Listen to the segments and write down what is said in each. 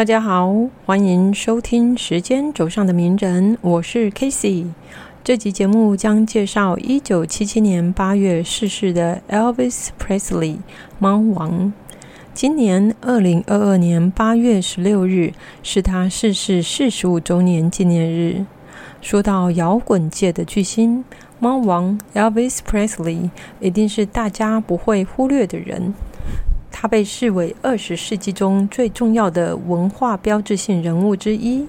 大家好，欢迎收听《时间轴上的名人》，我是 Casey。这集节目将介绍一九七七年八月逝世的 Elvis Presley 猫王。今年二零二二年八月十六日是他逝世四十五周年纪念日。说到摇滚界的巨星，猫王 Elvis Presley 一定是大家不会忽略的人。他被视为二十世纪中最重要的文化标志性人物之一。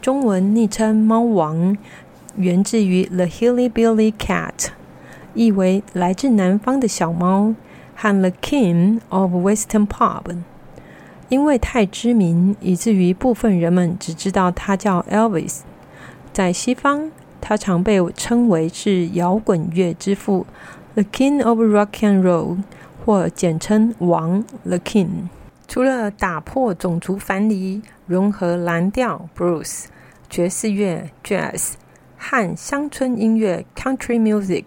中文昵称“猫王”源自于 “The Hilly Billy Cat”，意为来自南方的小猫，和 “The King of Western Pop”。因为太知名，以至于部分人们只知道他叫 Elvis。在西方，他常被称为是摇滚乐之父，“The King of Rock and Roll”。或简称王 The King。除了打破种族藩篱、融合蓝调 Blues、爵士乐 Jazz 和乡村音乐 Country Music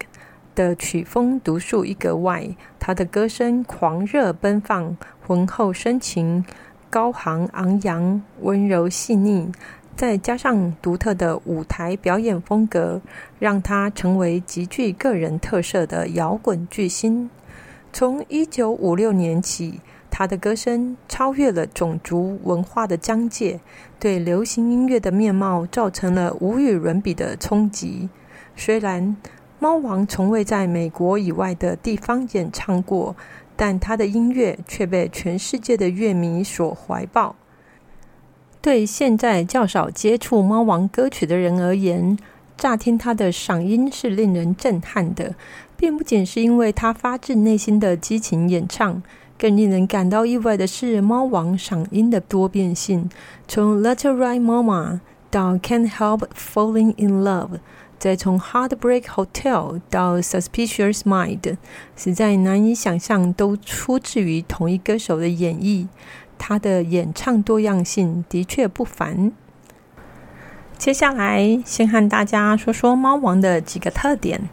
的曲风独树一格外，他的歌声狂热奔放、浑厚深情、高昂昂扬、温柔细腻，再加上独特的舞台表演风格，让他成为极具个人特色的摇滚巨星。从一九五六年起，他的歌声超越了种族文化的疆界，对流行音乐的面貌造成了无与伦比的冲击。虽然猫王从未在美国以外的地方演唱过，但他的音乐却被全世界的乐迷所怀抱。对现在较少接触猫王歌曲的人而言，乍听他的嗓音是令人震撼的。并不仅是因为他发自内心的激情演唱，更令人感到意外的是猫王嗓音的多变性。从《Letter Right Mama》到《Can't Help Falling in Love》，再从《Heartbreak Hotel》到《Suspicious Mind》，实在难以想象都出自于同一歌手的演绎。他的演唱多样性的确不凡。接下来，先和大家说说猫王的几个特点。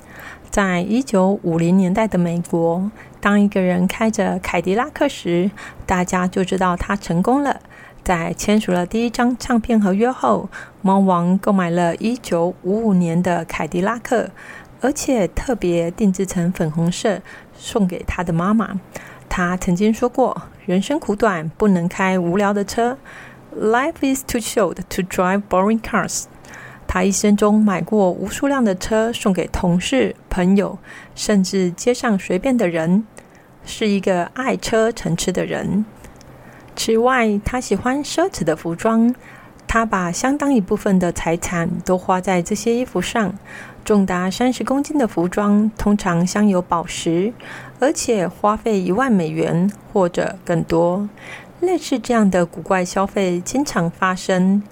在一九五零年代的美国，当一个人开着凯迪拉克时，大家就知道他成功了。在签署了第一张唱片合约后，猫王购买了一九五五年的凯迪拉克，而且特别定制成粉红色，送给他的妈妈。他曾经说过：“人生苦短，不能开无聊的车。Life is too short to drive boring cars。”他一生中买过无数辆的车，送给同事、朋友，甚至街上随便的人，是一个爱车成痴的人。此外，他喜欢奢侈的服装，他把相当一部分的财产都花在这些衣服上。重达三十公斤的服装通常镶有宝石，而且花费一万美元或者更多。类似这样的古怪消费经常发生。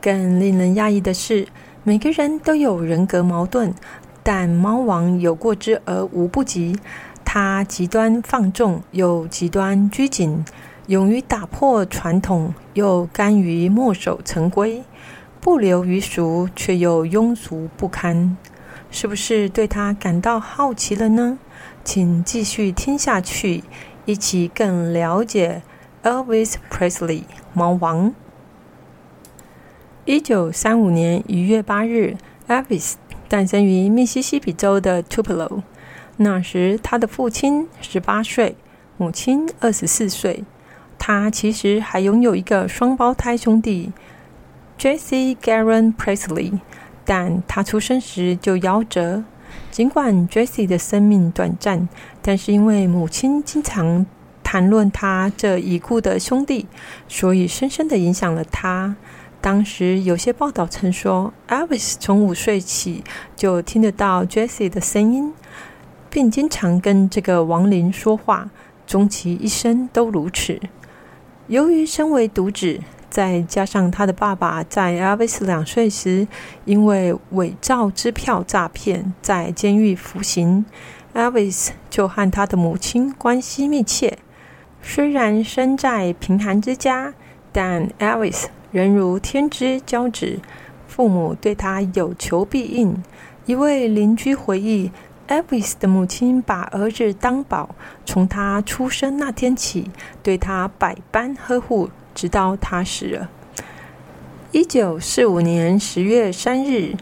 更令人讶异的是。每个人都有人格矛盾，但猫王有过之而无不及。他极端放纵，又极端拘谨，勇于打破传统，又甘于墨守成规，不流于俗，却又庸俗不堪。是不是对他感到好奇了呢？请继续听下去，一起更了解 Elvis Presley 猫王。一九三五年一月八日，Elvis 诞生于密西西比州的 Tupelo。那时，他的父亲十八岁，母亲二十四岁。他其实还拥有一个双胞胎兄弟，Jesse Garren Presley，但他出生时就夭折。尽管 Jesse 的生命短暂，但是因为母亲经常谈论他这已故的兄弟，所以深深的影响了他。当时有些报道曾说，Elvis 从五岁起就听得到 Jesse 的声音，并经常跟这个亡灵说话，终其一生都如此。由于身为独子，再加上他的爸爸在 Elvis 两岁时因为伪造支票诈骗在监狱服刑，Elvis 就和他的母亲关系密切。虽然身在贫寒之家，但 Elvis。人如天之骄子，父母对他有求必应。一位邻居回忆，Elvis 的母亲把儿子当宝，从他出生那天起，对他百般呵护，直到他死了。一九四五年十月三日，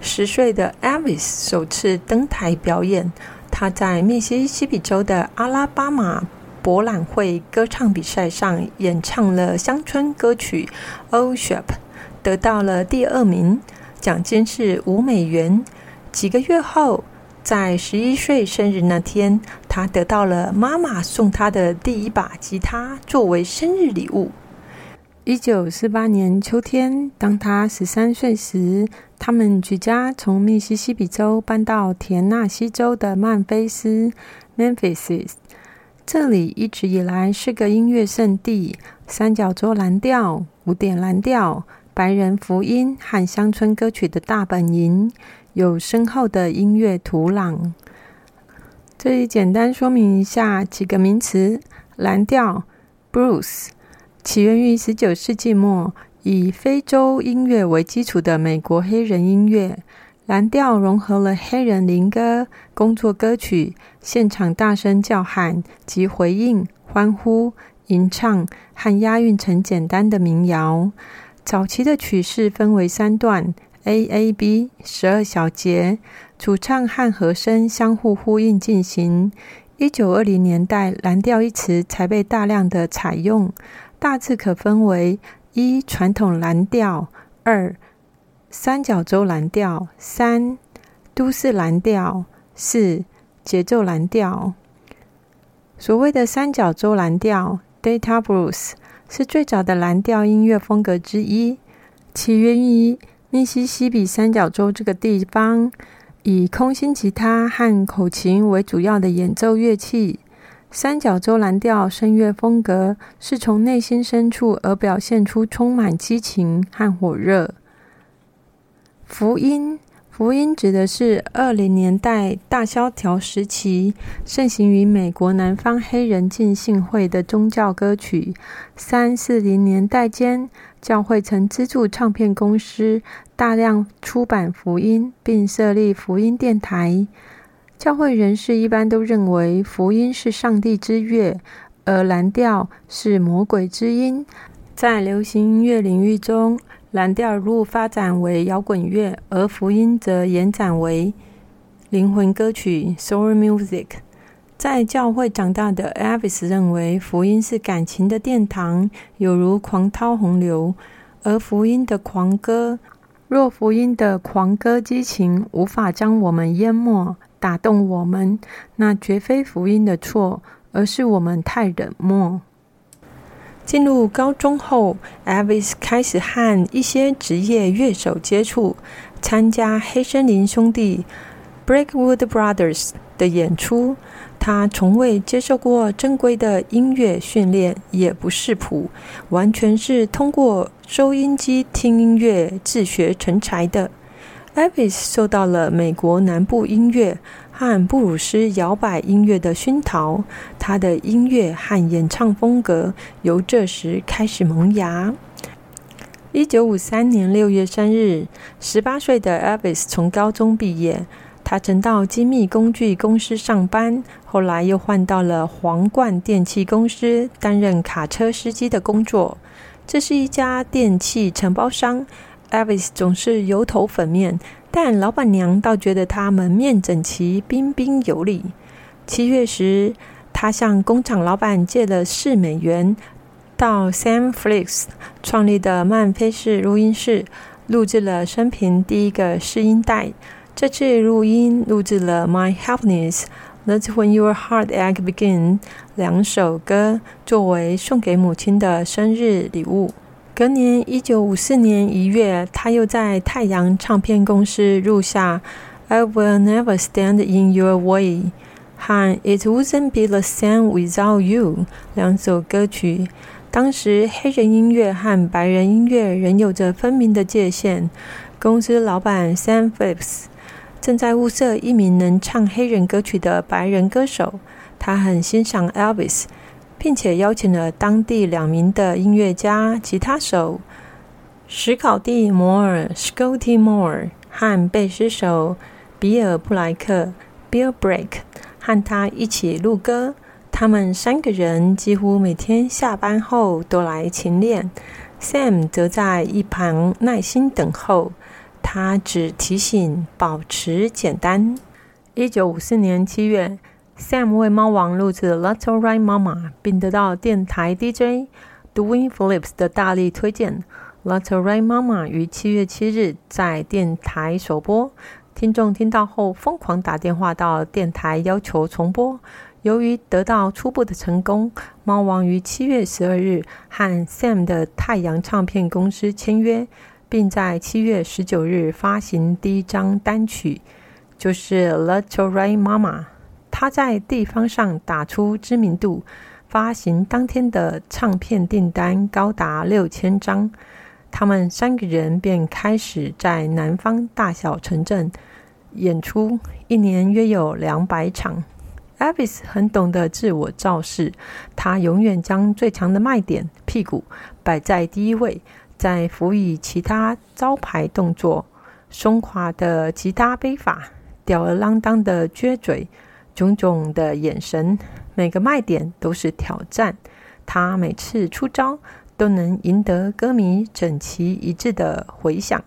十岁的 Elvis 首次登台表演。他在密西西比州的阿拉巴马博览会歌唱比赛上演唱了乡村歌曲《Old Ship》，得到了第二名，奖金是五美元。几个月后，在十一岁生日那天，他得到了妈妈送他的第一把吉他作为生日礼物。一九四八年秋天，当他十三岁时，他们举家从密西西比州搬到田纳西州的曼菲斯 （Memphis）。这里一直以来是个音乐圣地，三角洲蓝调、古典蓝调、白人福音和乡村歌曲的大本营，有深厚的音乐土壤。这里简单说明一下几个名词：蓝调 （Blues）。起源于十九世纪末，以非洲音乐为基础的美国黑人音乐。蓝调融合了黑人灵歌、工作歌曲、现场大声叫喊及回应、欢呼、吟唱和押韵成简单的民谣。早期的曲式分为三段 （A A B），十二小节，主唱和和声相互呼应进行。一九二零年代，蓝调一词才被大量的采用。大致可分为：一、传统蓝调；二、三角洲蓝调；三、都市蓝调；四、节奏蓝调。所谓的三角洲蓝调 （Delta Blues） 是最早的蓝调音乐风格之一，起源于密西西比三角洲这个地方，以空心吉他和口琴为主要的演奏乐器。三角洲蓝调声乐风格是从内心深处而表现出充满激情和火热。福音，福音指的是二零年代大萧条时期盛行于美国南方黑人浸信会的宗教歌曲。三四零年代间，教会曾资助唱片公司大量出版福音，并设立福音电台。教会人士一般都认为福音是上帝之乐，而蓝调是魔鬼之音。在流行音乐领域中，蓝调路发展为摇滚乐，而福音则延展为灵魂歌曲 （soul music）。在教会长大的 Elvis 认为福音是感情的殿堂，有如狂涛洪流，而福音的狂歌，若福音的狂歌激情无法将我们淹没。打动我们，那绝非福音的错，而是我们太冷漠。进入高中后，Elvis 开始和一些职业乐手接触，参加黑森林兄弟 （Breakwood Brothers） 的演出。他从未接受过正规的音乐训练，也不识谱，完全是通过收音机听音乐自学成才的。Elvis 受到了美国南部音乐和布鲁斯摇摆音乐的熏陶，他的音乐和演唱风格由这时开始萌芽。一九五三年六月三日，十八岁的 Elvis 从高中毕业，他曾到精密工具公司上班，后来又换到了皇冠电器公司担任卡车司机的工作。这是一家电器承包商。Elvis 总是油头粉面，但老板娘倒觉得他门面整齐、彬彬有礼。七月时，他向工厂老板借了四美元，到 Sam Flix 创立的曼菲斯录音室录制了生平第一个试音带。这次录音录制了《My Happiness》，That's When Your Heart Ache Begins 两首歌，作为送给母亲的生日礼物。隔年，一九五四年一月，他又在太阳唱片公司录下《I Will Never Stand in Your Way》和《It Wouldn't Be the Same Without You》两首歌曲。当时，黑人音乐和白人音乐仍有着分明的界限。公司老板 Sam Phillips 正在物色一名能唱黑人歌曲的白人歌手，他很欣赏 Elvis。并且邀请了当地两名的音乐家、吉他手史考蒂·摩尔 （Scotty Moore） 和贝斯手比尔·布莱克 （Bill Break） 和他一起录歌。他们三个人几乎每天下班后都来勤练。Sam 则在一旁耐心等候。他只提醒保持简单。一九五四年七月，Sam 为猫王录制《Little Right Mama》，并得到电台 DJ Dwayne Phillips 的大力推荐。《Little Right Mama》于七月七日在电台首播，听众听到后疯狂打电话到电台要求重播。由于得到初步的成功，猫王于七月十二日和 Sam 的太阳唱片公司签约，并在七月十九日发行第一张单曲，就是《Little Right Mama》。他在地方上打出知名度，发行当天的唱片订单高达六千张。他们三个人便开始在南方大小城镇演出，一年约有两百场。Elvis 很懂得自我造势，他永远将最强的卖点——屁股摆在第一位，再辅以其他招牌动作：松垮的吉他背法、吊儿郎当的撅嘴、炯炯的眼神。每个卖点都是挑战，他每次出招都能赢得歌迷整齐一致的回响。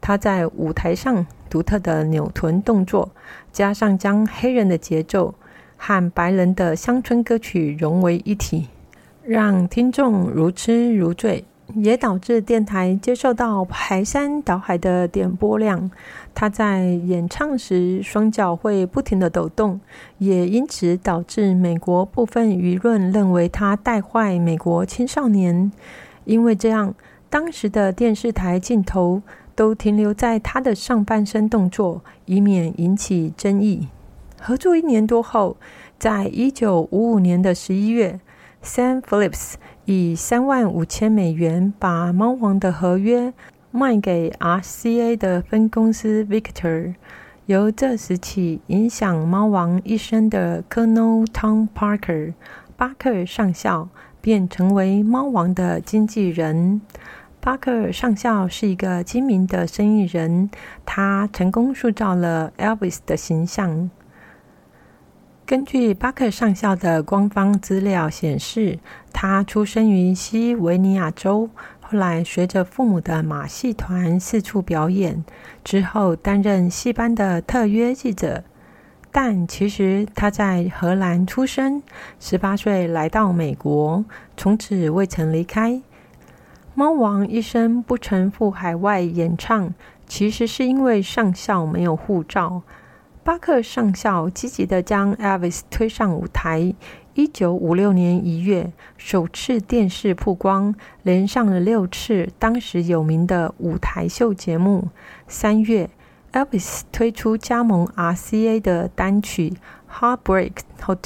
他在舞台上独特的扭臀动作，加上将黑人的节奏。和白人的乡村歌曲融为一体，让听众如痴如醉，也导致电台接受到排山倒海的点播量。他在演唱时双脚会不停的抖动，也因此导致美国部分舆论认为他带坏美国青少年。因为这样，当时的电视台镜头都停留在他的上半身动作，以免引起争议。合作一年多后，在一九五五年的十一月，Sam Phillips 以三万五千美元把猫王的合约卖给 RCA 的分公司 Victor。由这时起，影响猫王一生的 Colonel Tom Parker 巴克上校便成为猫王的经纪人。巴克上校是一个精明的生意人，他成功塑造了 Elvis 的形象。根据巴克上校的官方资料显示，他出生于西维尼亚州，后来随着父母的马戏团四处表演，之后担任戏班的特约记者。但其实他在荷兰出生，十八岁来到美国，从此未曾离开。猫王一生不曾赴海外演唱，其实是因为上校没有护照。巴克上校积极地将 Elvis 推上舞台。一九五六年一月，首次电视曝光，连上了六次当时有名的舞台秀节目。三月，Elvis 推出加盟 RCA 的单曲《Heartbreak Hotel》，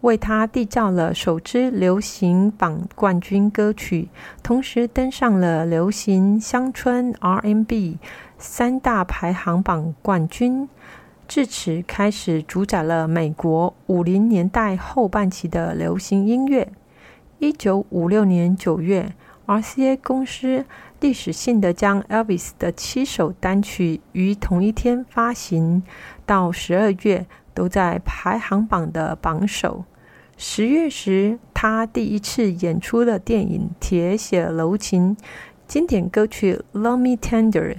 为他缔造了首支流行榜冠军歌曲，同时登上了流行、乡村、R&B 三大排行榜冠军。至此开始主宰了美国五零年代后半期的流行音乐。一九五六年九月，RCA 公司历史性的将 Elvis 的七首单曲于同一天发行，到十二月都在排行榜的榜首。十月时，他第一次演出了电影《铁血柔情》经典歌曲《Love Me Tender》。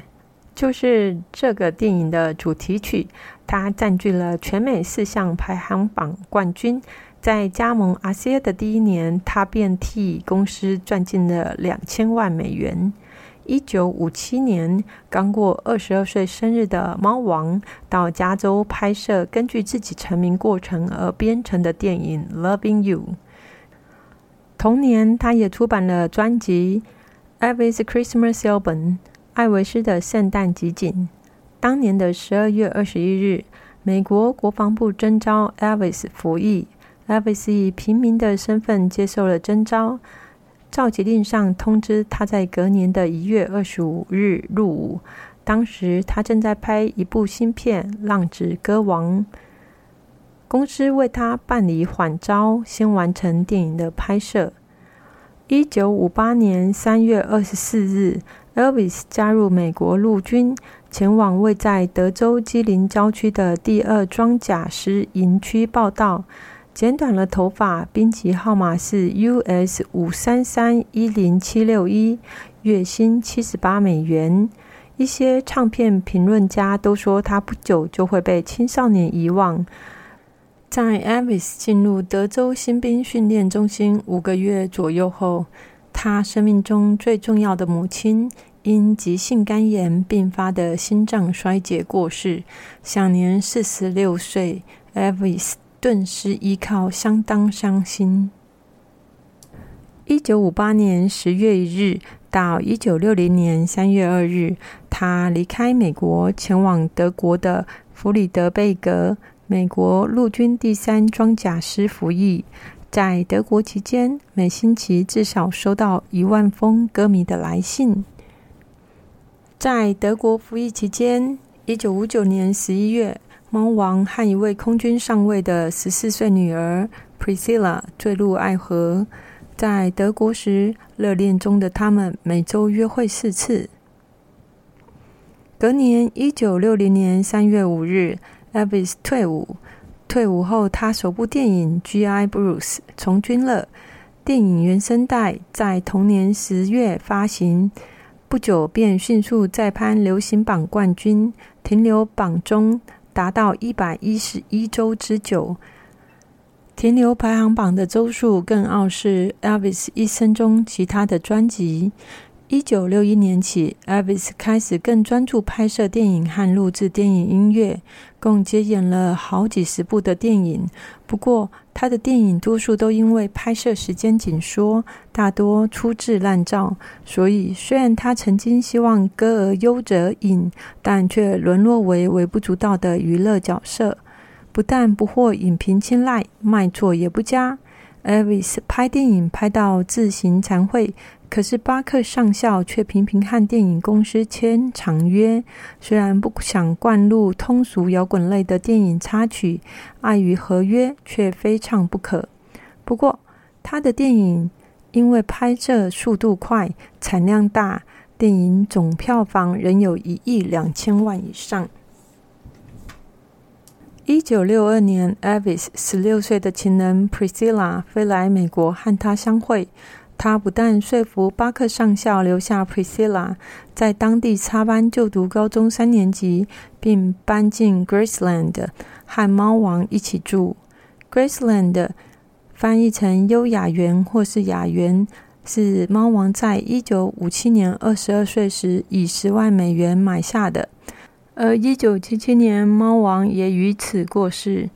就是这个电影的主题曲，它占据了全美四项排行榜冠军。在加盟 RCA 的第一年，他便替公司赚进了两千万美元。一九五七年，刚过二十二岁生日的猫王到加州拍摄根据自己成名过程而编成的电影《Loving You》。同年，他也出版了专辑《Elvis Christmas Album》。艾维斯的圣诞集锦。当年的十二月二十一日，美国国防部征召 Elvis 服役。Elvis 以平民的身份接受了征召。召集令上通知他在隔年的一月二十五日入伍。当时他正在拍一部新片《浪子歌王》，公司为他办理缓招，先完成电影的拍摄。一九五八年三月二十四日。Elvis 加入美国陆军，前往位在德州基林郊区的第二装甲师营区报道。剪短了头发，编辑号码是 US 五三三一零七六一，月薪七十八美元。一些唱片评论家都说他不久就会被青少年遗忘。在 Elvis 进入德州新兵训练中心五个月左右后，他生命中最重要的母亲因急性肝炎并发的心脏衰竭过世，享年四十六岁。Elvis 顿时依靠相当伤心。一九五八年十月一日。到一九六零年三月二日，他离开美国，前往德国的弗里德贝格，美国陆军第三装甲师服役。在德国期间，每星期至少收到一万封歌迷的来信。在德国服役期间，一九五九年十一月，猫王和一位空军上尉的十四岁女儿 Priscilla 坠入爱河。在德国时，热恋中的他们每周约会四次。隔年，一九六零年三月五日，Elvis 退伍。退伍后，他首部电影《G.I. Bruce》从军了。电影原声带在同年十月发行，不久便迅速再攀流行榜冠军，停留榜中达到一百一十一周之久。停留排行榜的周数更傲视 Elvis 一生中其他的专辑。一九六一年起，Elvis 开始更专注拍摄电影和录制电影音乐，共接演了好几十部的电影。不过，他的电影多数都因为拍摄时间紧缩，大多粗制滥造，所以虽然他曾经希望歌而优则引，但却沦落为微不足道的娱乐角色。不但不获影评青睐，卖座也不佳。Elvis 拍电影拍到自行惭愧，可是巴克上校却频频和电影公司签长约。虽然不想灌入通俗摇滚类的电影插曲，碍于合约，却非唱不可。不过，他的电影因为拍摄速度快、产量大，电影总票房仍有一亿两千万以上。一九六二年，Elvis 十六岁的情人 Priscilla 飞来美国和他相会。他不但说服巴克上校留下 Priscilla，在当地插班就读高中三年级，并搬进 Graceland 和猫王一起住。Graceland 翻译成优雅园或是雅园，是猫王在一九五七年二十二岁时以十万美元买下的。而一九七七年，猫王也于此过世。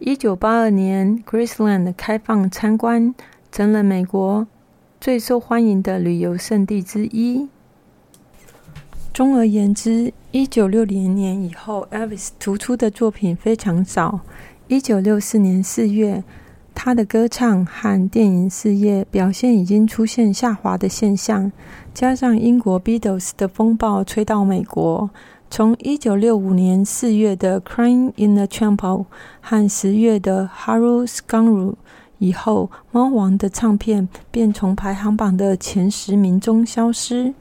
一九八二年，Graceland 开放参观，成了美国最受欢迎的旅游胜地之一。总而言之，一九六零年以后，Elvis 突出的作品非常少。一九六四年四月，他的歌唱和电影事业表现已经出现下滑的现象，加上英国 Beatles 的风暴吹到美国。从一九六五年四月的《Crying in the Chapel》和十月的《Haru Skanru》以后，猫王的唱片便从排行榜的前十名中消失。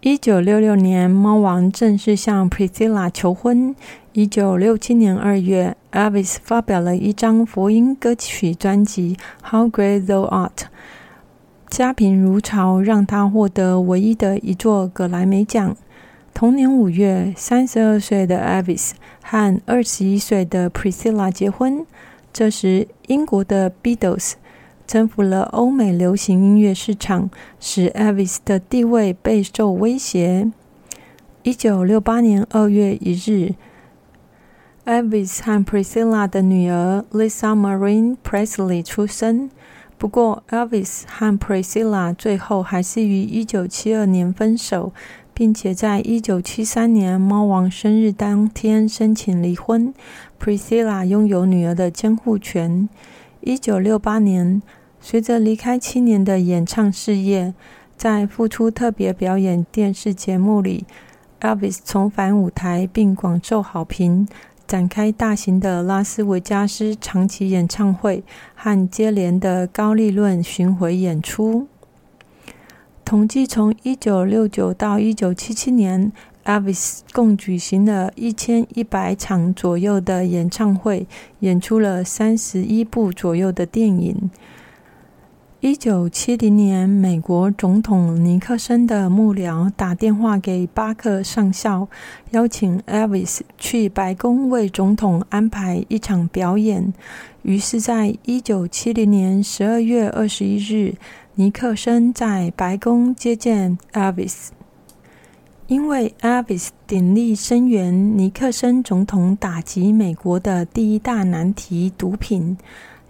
一九六六年，猫王正式向 Priscilla 求婚。一九六七年二月，Elvis 发表了一张佛音歌曲专辑《How Great Thou Art》，家贫如潮，让他获得唯一的一座格莱美奖。同年五月，三十二岁的 Elvis 和二十一岁的 Priscilla 结婚。这时，英国的 Beatles 征服了欧美流行音乐市场，使 Elvis 的地位备受威胁。一九六八年二月一日，Elvis 和 Priscilla 的女儿 Lisa Marie Presley 出生。不过，Elvis 和 Priscilla 最后还是于一九七二年分手。并且在一九七三年猫王生日当天申请离婚。Priscilla 拥有女儿的监护权。一九六八年，随着离开七年的演唱事业，在复出特别表演电视节目里，Elvis 重返舞台并广受好评，展开大型的拉斯维加斯长期演唱会和接连的高利润巡回演出。统计从一九六九到一九七七年 Elvis 共举行了一千一百场左右的演唱会，演出了三十一部左右的电影。一九七零年，美国总统尼克森的幕僚打电话给巴克上校，邀请 Elvis 去白宫为总统安排一场表演。于是，在一九七零年十二月二十一日，尼克森在白宫接见 Elvis。因为 Elvis 鼎力声援尼克森总统打击美国的第一大难题——毒品。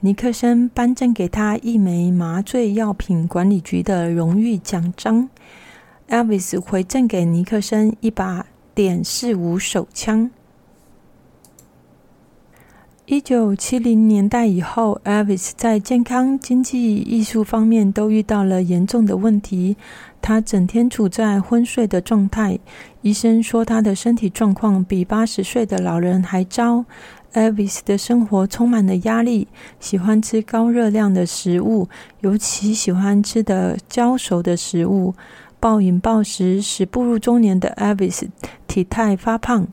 尼克森颁赠给他一枚麻醉药品管理局的荣誉奖章。Elvis 回赠给尼克森一把点四五手枪。一九七零年代以后，Elvis 在健康、经济、艺术方面都遇到了严重的问题。他整天处在昏睡的状态，医生说他的身体状况比八十岁的老人还糟。Elvis 的生活充满了压力，喜欢吃高热量的食物，尤其喜欢吃的焦熟的食物。暴饮暴食使步入中年的 Elvis 体态发胖。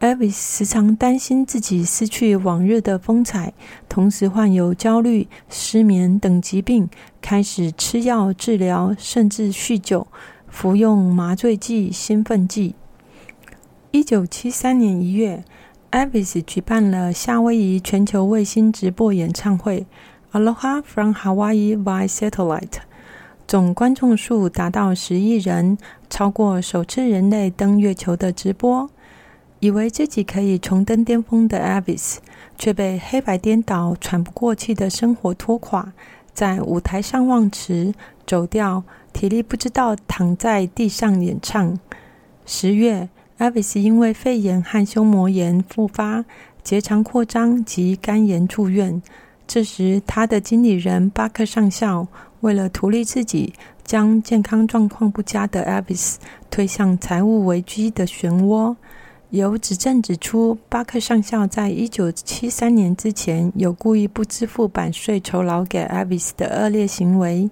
Elvis 时常担心自己失去往日的风采，同时患有焦虑、失眠等疾病，开始吃药治疗，甚至酗酒，服用麻醉剂、兴奋剂。一九七三年一月。Elvis 举办了夏威夷全球卫星直播演唱会《Aloha from Hawaii by Satellite》，总观众数达到十亿人，超过首次人类登月球的直播。以为自己可以重登巅峰的 Elvis，却被黑白颠倒、喘不过气的生活拖垮，在舞台上忘词、走调，体力不知道躺在地上演唱。十月。Elvis 因为肺炎和胸膜炎复发、结肠扩张及肝炎住院。这时，他的经理人巴克上校为了图利自己，将健康状况不佳的 Elvis 推向财务危机的漩涡。有指证指出，巴克上校在一九七三年之前有故意不支付版税酬劳给 Elvis 的恶劣行为。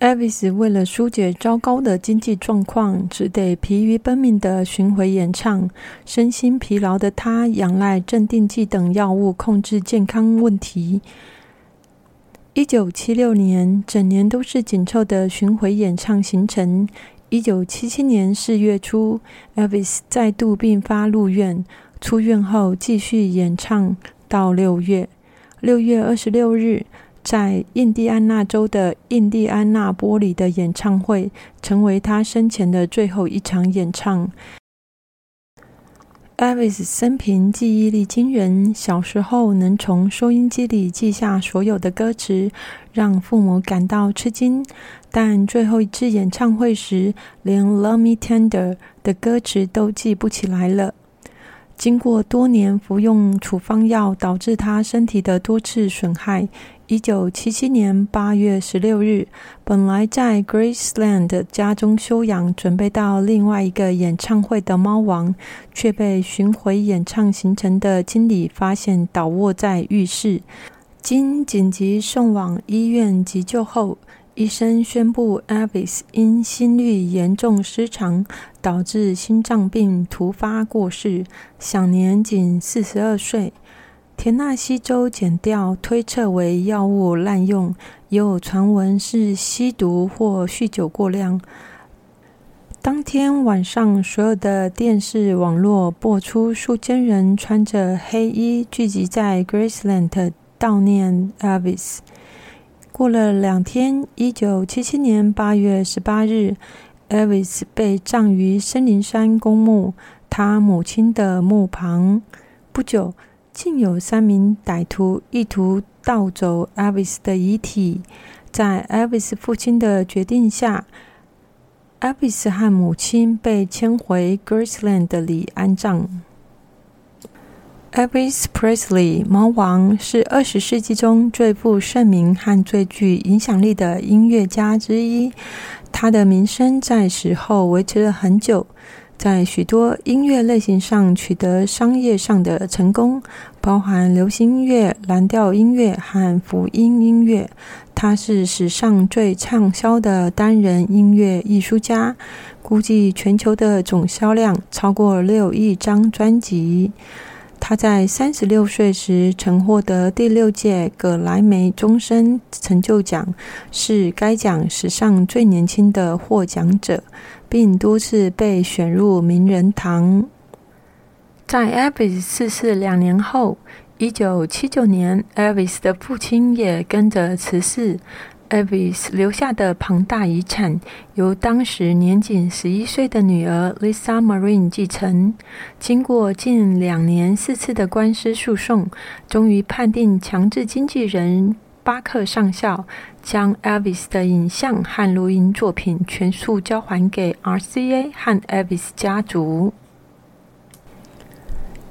Elvis 为了疏解糟糕的经济状况，只得疲于奔命的巡回演唱。身心疲劳的他，仰赖镇定剂等药物控制健康问题。一九七六年，整年都是紧凑的巡回演唱行程。一九七七年四月初，Elvis 再度病发入院，出院后继续演唱到六月。六月二十六日。在印第安纳州的印第安纳波里的演唱会，成为他生前的最后一场演唱。Elvis 生平记忆力惊人，小时候能从收音机里记下所有的歌词，让父母感到吃惊。但最后一次演唱会时，连《Love Me Tender》的歌词都记不起来了。经过多年服用处方药，导致他身体的多次损害。一九七七年八月十六日，本来在 Graceland 家中休养，准备到另外一个演唱会的猫王，却被巡回演唱行程的经理发现倒卧在浴室。经紧急送往医院急救后，医生宣布 Elvis 因心律严重失常，导致心脏病突发过世，享年仅四十二岁。田纳西州检调推测为药物滥用，也有传闻是吸毒或酗酒过量。当天晚上，所有的电视网络播出数千人穿着黑衣聚集在 Graceland 悼念 Elvis。过了两天，一九七七年八月十八日，Elvis 被葬于森林山公墓，他母亲的墓旁。不久。竟有三名歹徒意图盗走 Elvis 的遗体，在 Elvis 父亲的决定下，Elvis 和母亲被迁回 Graceland 里安葬。Elvis Presley 猫王是二十世纪中最负盛名和最具影响力的音乐家之一，他的名声在死后维持了很久。在许多音乐类型上取得商业上的成功，包含流行音乐、蓝调音乐和福音音乐。他是史上最畅销的单人音乐艺术家，估计全球的总销量超过六亿张专辑。他在三十六岁时曾获得第六届葛莱美终身成就奖，是该奖史上最年轻的获奖者，并多次被选入名人堂。在 Elvis 逝世两年后，一九七九年，Elvis 的父亲也跟着辞世。Elvis 留下的庞大遗产由当时年仅十一岁的女儿 Lisa Marine 继承。经过近两年四次的官司诉讼，终于判定强制经纪人巴克上校将 Elvis 的影像和录音作品全数交还给 RCA 和 Elvis 家族。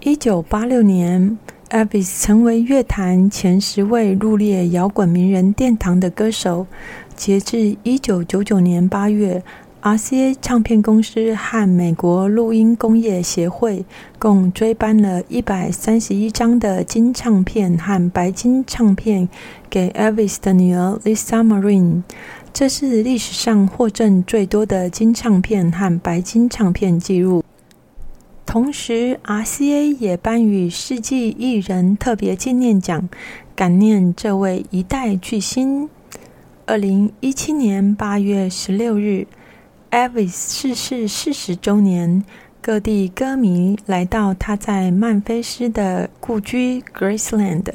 一九八六年。Elvis 成为乐坛前十位入列摇滚名人殿堂的歌手。截至一九九九年八月，RCA 唱片公司和美国录音工业协会共追颁了一百三十一张的金唱片和白金唱片给 Elvis 的女儿 Lisa Marie。这是历史上获赠最多的金唱片和白金唱片记录。同时，RCA 也颁予世纪艺人特别纪念奖，感念这位一代巨星。二零一七年八月十六日，Elvis 逝世四十周年，各地歌迷来到他在曼菲斯的故居 Graceland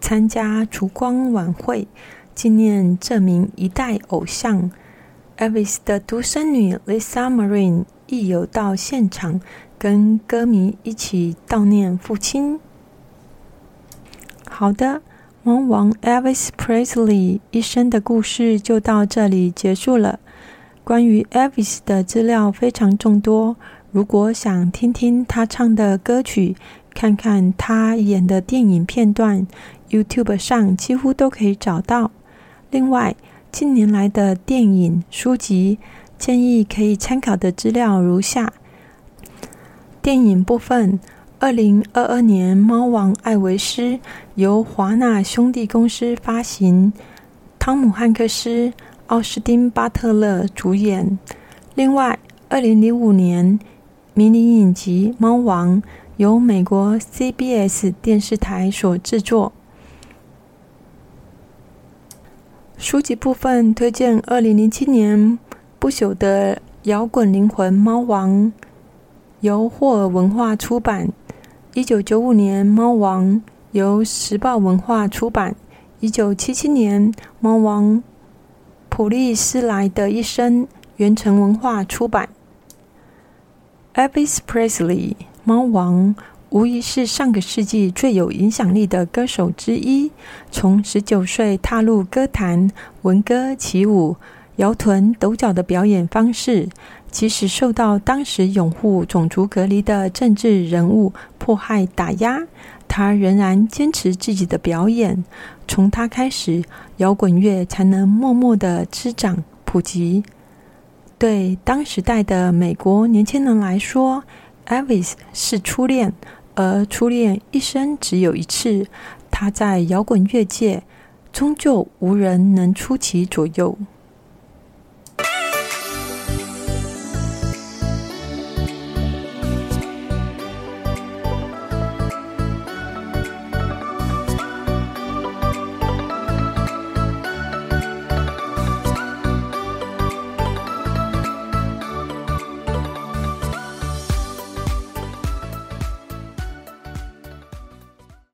参加烛光晚会，纪念这名一代偶像。Elvis 的独生女 Lisa Marie 亦有到现场。跟歌迷一起悼念父亲。好的，猫王 Elvis Presley 一生的故事就到这里结束了。关于 Elvis 的资料非常众多，如果想听听他唱的歌曲，看看他演的电影片段，YouTube 上几乎都可以找到。另外，近年来的电影、书籍，建议可以参考的资料如下。电影部分，二零二二年《猫王艾维斯》由华纳兄弟公司发行，汤姆汉克斯、奥斯汀巴特勒主演。另外，二零零五年迷你影集《猫王》由美国 CBS 电视台所制作。书籍部分推荐二零零七年《不朽的摇滚灵魂》猫王。由霍尔文化出版，一九九五年《猫王》由时报文化出版，一九七七年《猫王》普利斯莱的一生原城文化出版。Elvis Presley，猫王无疑是上个世纪最有影响力的歌手之一。从十九岁踏入歌坛，闻歌起舞、摇臀抖脚的表演方式。即使受到当时拥护种族隔离的政治人物迫害打压，他仍然坚持自己的表演。从他开始，摇滚乐才能默默的滋长普及。对当时代的美国年轻人来说，Elvis 是初恋，而初恋一生只有一次。他在摇滚乐界，终究无人能出其左右。